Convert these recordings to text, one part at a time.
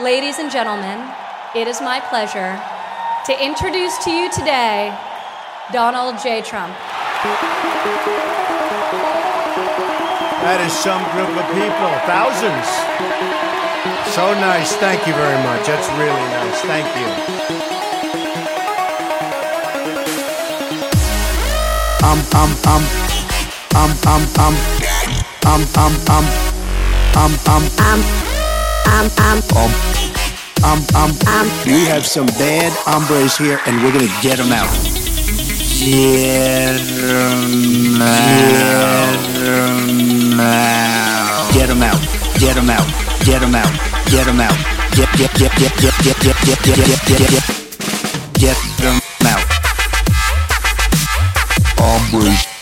Ladies and gentlemen, it is my pleasure to introduce to you today Donald J. Trump. That is some group of people, thousands. So nice. Thank you very much. That's really nice. Thank you. um um um um um um um um um um um um um um um um um we have some bad hombres here and we're gonna get them out get them out get them out get them out get them out get them out get get get get get get get get get get get get get them out hombres hombres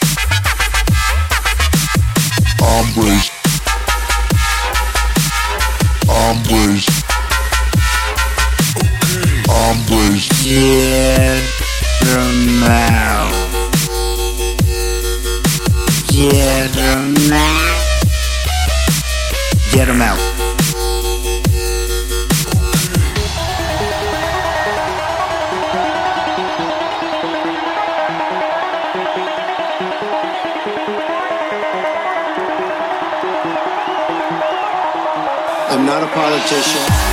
hombres get them out get them out get them out I'm not a politician.